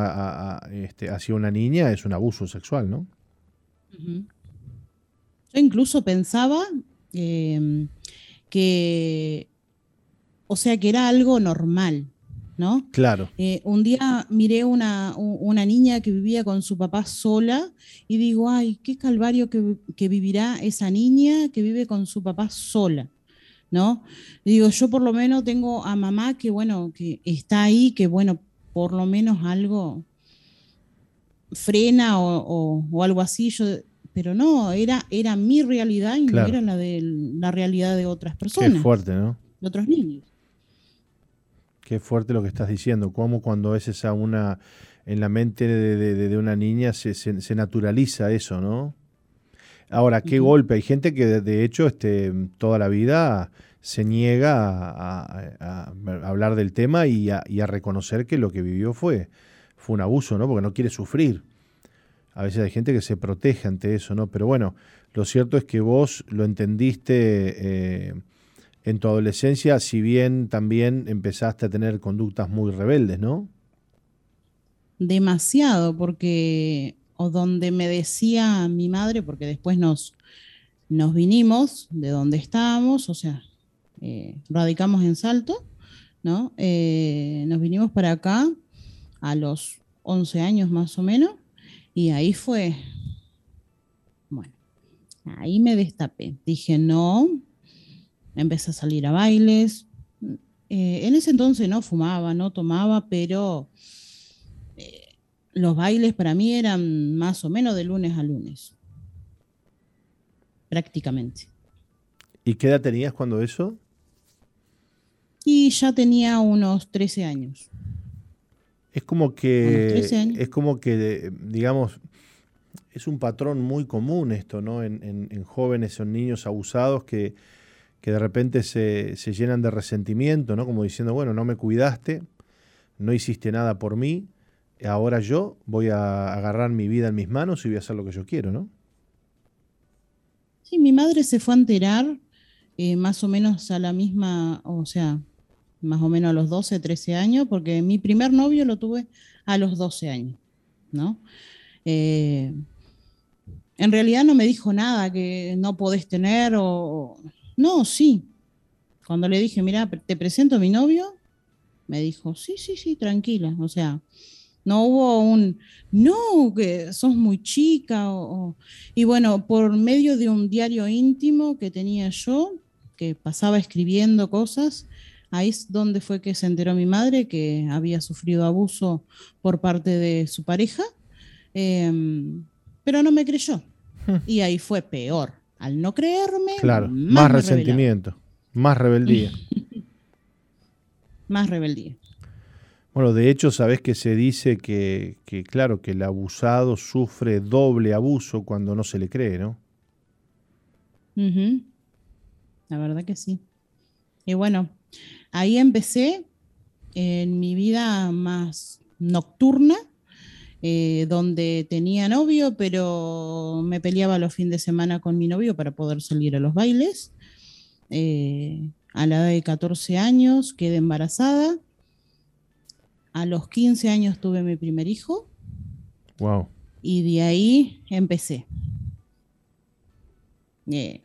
D: este, hacia una niña es un abuso sexual, ¿no?
E: Yo incluso pensaba eh, que, o sea, que era algo normal, ¿no?
D: Claro,
E: Eh, un día miré una, una niña que vivía con su papá sola y digo, ay, qué calvario que, que vivirá esa niña que vive con su papá sola, ¿no? Y digo, yo por lo menos tengo a mamá que, bueno, que está ahí, que, bueno, por lo menos algo frena o, o- o algo así, yo, pero no, era, era mi realidad y
D: Claro.
E: no era la de la realidad de otras
D: qué
E: personas,
D: fuerte, ¿no?
E: de otros niños.
D: Qué fuerte lo que estás diciendo. Cómo cuando es esa una en la mente de, de- una niña se, se- se naturaliza eso, ¿no? Ahora, qué golpe. Hay gente que de, de hecho este, toda la vida se niega a, a- a hablar del tema y a, y a reconocer que lo que vivió fue, fue un abuso, ¿no? Porque no quiere sufrir. A veces hay gente que se protege ante eso, ¿no? Pero bueno, lo cierto es que vos lo entendiste eh, en tu adolescencia, si bien también empezaste a tener conductas muy rebeldes, ¿no?
E: demasiado, porque o donde me decía mi madre, porque después nos, nos vinimos de donde estábamos, o sea, eh, radicamos en Salto, ¿no? Eh, nos vinimos para acá a los 11 años más o menos, y ahí fue, bueno, ahí me destapé. Dije, no, empecé a salir a bailes. Eh, en ese entonces no fumaba, no tomaba, pero eh, los bailes para mí eran más o menos de lunes a lunes. Prácticamente.
D: ¿Y qué edad tenías cuando eso?
E: Y ya tenía unos 13 años.
D: Es como que,
E: 13 años.
D: es como que, digamos, es un patrón muy común esto, ¿no? En, en- en jóvenes o en niños abusados que, que de repente se, se llenan de resentimiento, ¿no? Como diciendo, bueno, no me cuidaste, no hiciste nada por mí, ahora yo voy a agarrar mi vida en mis manos y voy a hacer lo que yo quiero, ¿no?
E: Sí, mi madre se fue a enterar eh, más o menos a la misma, o sea, más o menos a los 12, 13 años, porque mi primer novio lo tuve a los 12 años, ¿no? Eh, en realidad no me dijo nada que no podés tener o... No, sí. Cuando le dije, mira, te presento a mi novio, me dijo, sí, sí, sí, tranquila. O sea, no hubo un, no, que sos muy chica. o- o- Y bueno, por medio de un diario íntimo que tenía yo, que pasaba escribiendo cosas, ahí es donde fue que se enteró mi madre que había sufrido abuso por parte de su pareja, em, pero no me creyó. Y ahí fue peor. Al no creerme,
D: Claro,
E: más,
D: resentimiento, más rebeldía.
E: más rebeldía.
D: Bueno, de hecho, sabes que se dice que, que, claro, que el abusado sufre doble abuso cuando no se le cree, ¿no?
E: La verdad que sí. Y bueno, ahí empecé en mi vida más nocturna, eh, donde tenía novio, pero me peleaba los fines de semana con mi novio para poder salir a los bailes. Eh, a la edad de 14 años quedé embarazada. A los 15 años tuve mi primer hijo
D: Wow.
E: y de ahí empecé. Eh,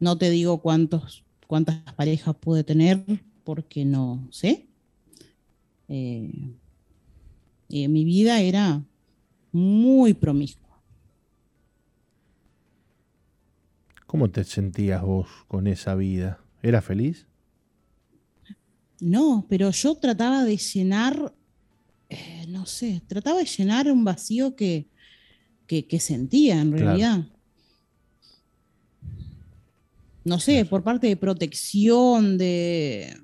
E: no te digo cuántos, cuántas parejas pude tener porque no sé. Eh, eh, mi vida era muy promiscua.
D: ¿Cómo te sentías vos con esa vida? ¿Eras feliz?
E: No, pero yo trataba de llenar, eh, no sé, trataba de llenar un vacío que, que, que sentía en
D: Claro.
E: realidad. No sé, por parte de protección, de...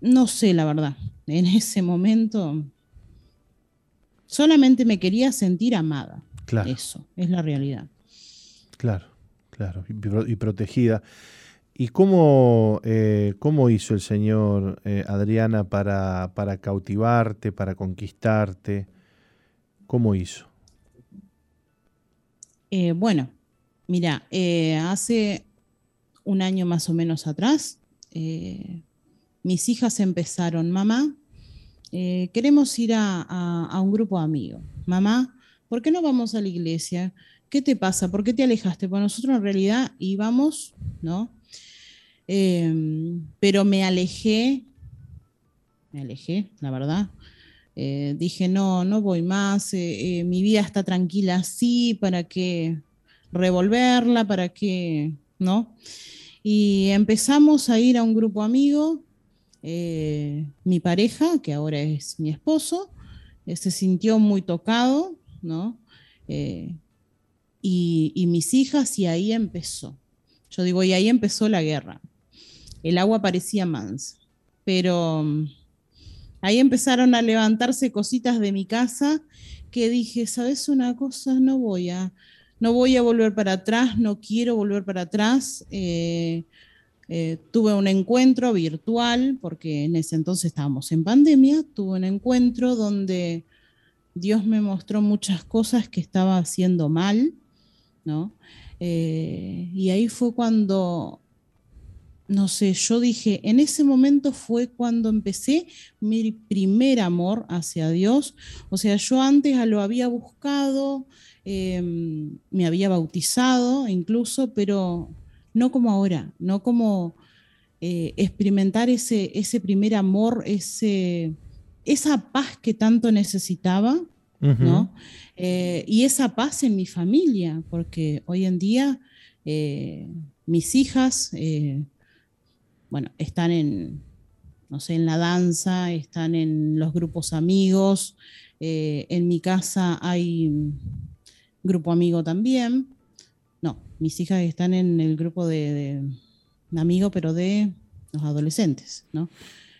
E: No sé, la verdad. En ese momento solamente me quería sentir amada.
D: Claro,
E: Eso, es la realidad.
D: claro, claro. Y, pro- y protegida. ¿Y cómo, eh, cómo hizo el Señor, eh, Adriana, para, para cautivarte, para conquistarte? ¿Cómo hizo?
E: Eh, bueno, mira, hace un año más o menos atrás, mis hijas empezaron, mamá, eh, queremos ir a, a- un grupo de amigos. Mamá, ¿por qué no vamos a la iglesia? ¿Qué te pasa? ¿Por qué te alejaste? Pues nosotros en realidad íbamos, ¿no? Eh, pero me alejé, me alejé, la verdad. Eh, dije, no, no voy más, eh, mi vida está tranquila así, ¿para qué revolverla? ¿Para qué? ¿No? Y empezamos a ir a un grupo amigo, eh, mi pareja, que ahora es mi esposo, eh, se sintió muy tocado, ¿no? Eh, y, mis hijas, y ahí empezó. Yo digo, y ahí empezó la guerra. El agua parecía mansa, pero mm, ahí empezaron a levantarse cositas de mi casa que dije, ¿sabes una cosa? No voy a, no voy a volver para atrás, no quiero volver para atrás. Eh, tuve un encuentro virtual, porque en ese entonces estábamos en pandemia, tuve un encuentro donde Dios me mostró muchas cosas que estaba haciendo mal, ¿no? Eh, y ahí fue cuando, no sé, yo dije, en ese momento fue cuando empecé mi primer amor hacia Dios. O sea, yo antes lo había buscado, eh, me había bautizado incluso, pero no como ahora, no como eh, experimentar ese, ese primer amor, ese, esa paz que tanto necesitaba. ¿no? Eh, y esa paz en mi familia, porque hoy en día eh, mis hijas, bueno, están en, no sé, en la danza, están en los grupos amigos, en mi casa hay grupo amigo también. Mis hijas están en el grupo de, de, amigos, pero de los adolescentes, ¿no?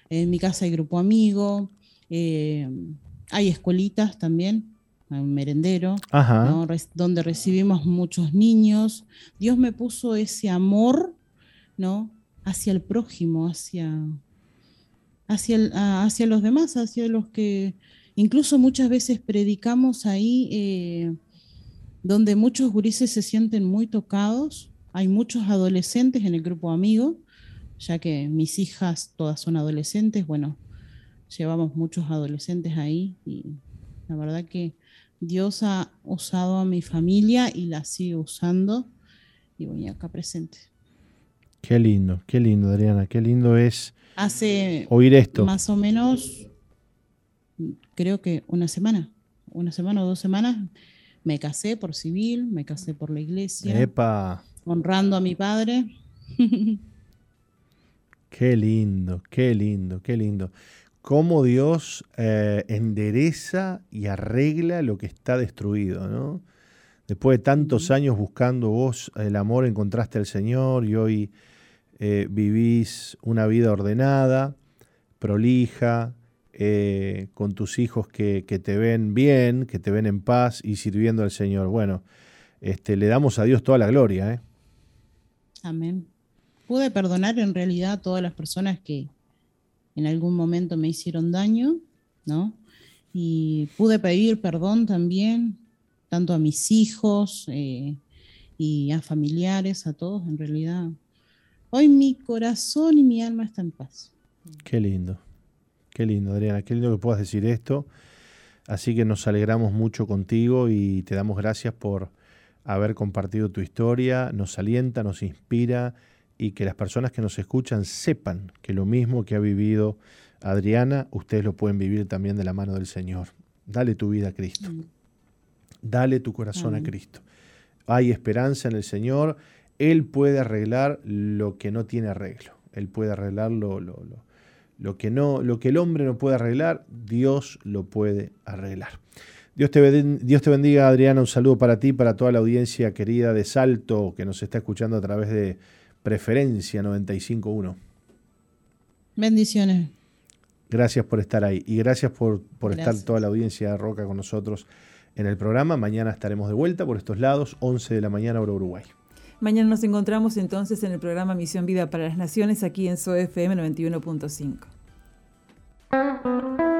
E: En mi casa hay grupo amigo, Eh, hay escuelitas también, hay un merendero,
D: Ajá.
E: ¿no? Re- donde recibimos muchos niños. Dios me puso ese amor, ¿no? Hacia el prójimo, hacia, hacia, el- a- hacia los demás, hacia los que incluso muchas veces predicamos ahí, eh, donde muchos gurises se sienten muy tocados. Hay muchos adolescentes en el grupo amigo, ya que mis hijas todas son adolescentes, bueno, llevamos muchos adolescentes ahí y la verdad que Dios ha usado a mi familia y la sigue usando y voy acá presente.
D: Qué lindo, qué lindo, Adriana. Qué lindo es
E: Hace
D: oír esto.
E: más o menos, creo que una semana, una semana o dos semanas, me casé por civil, me casé por la iglesia,
D: Epa,
E: honrando a mi padre.
D: qué lindo, qué lindo, qué lindo. Cómo Dios eh, endereza y arregla lo que está destruido, ¿no? Después de tantos años buscando vos el amor, encontraste al Señor y hoy eh, vivís una vida ordenada, prolija, eh, con tus hijos que, que te ven bien, que te ven en paz y sirviendo al Señor. Bueno, este, le damos a Dios toda la gloria, ¿eh?
E: Amén. Pude perdonar en realidad a todas las personas que en algún momento me hicieron daño, ¿no? Y pude pedir perdón también, tanto a mis hijos eh, y a familiares, a todos, en realidad. Hoy mi corazón y mi alma están en paz.
D: Qué lindo, qué lindo, Adriana, qué lindo que puedas decir esto. Así que nos alegramos mucho contigo y te damos gracias por haber compartido tu historia, nos alienta, nos inspira y que las personas que nos escuchan sepan que lo mismo que ha vivido Adriana, ustedes lo pueden vivir también de la mano del Señor. Dale tu vida a Cristo. Dale tu corazón a. Cristo. Hay esperanza en el Señor. Él puede arreglar lo que no tiene arreglo. Él puede arreglar lo, lo- lo- lo que, no, lo que el hombre no puede arreglar, Dios lo puede arreglar. Dios te, ben- Dios te bendiga, Adriana. Un saludo para ti, para toda la audiencia querida de Salto que nos está escuchando a través de Preferencia 95.1.
E: Bendiciones.
D: Gracias por estar ahí y gracias por, por estar toda la audiencia de Roca con nosotros en el programa. Mañana estaremos de vuelta por estos lados, 11 de la mañana, hora Uruguay.
B: Mañana nos encontramos entonces en el programa Misión Vida para las Naciones aquí en SOFM 91.5.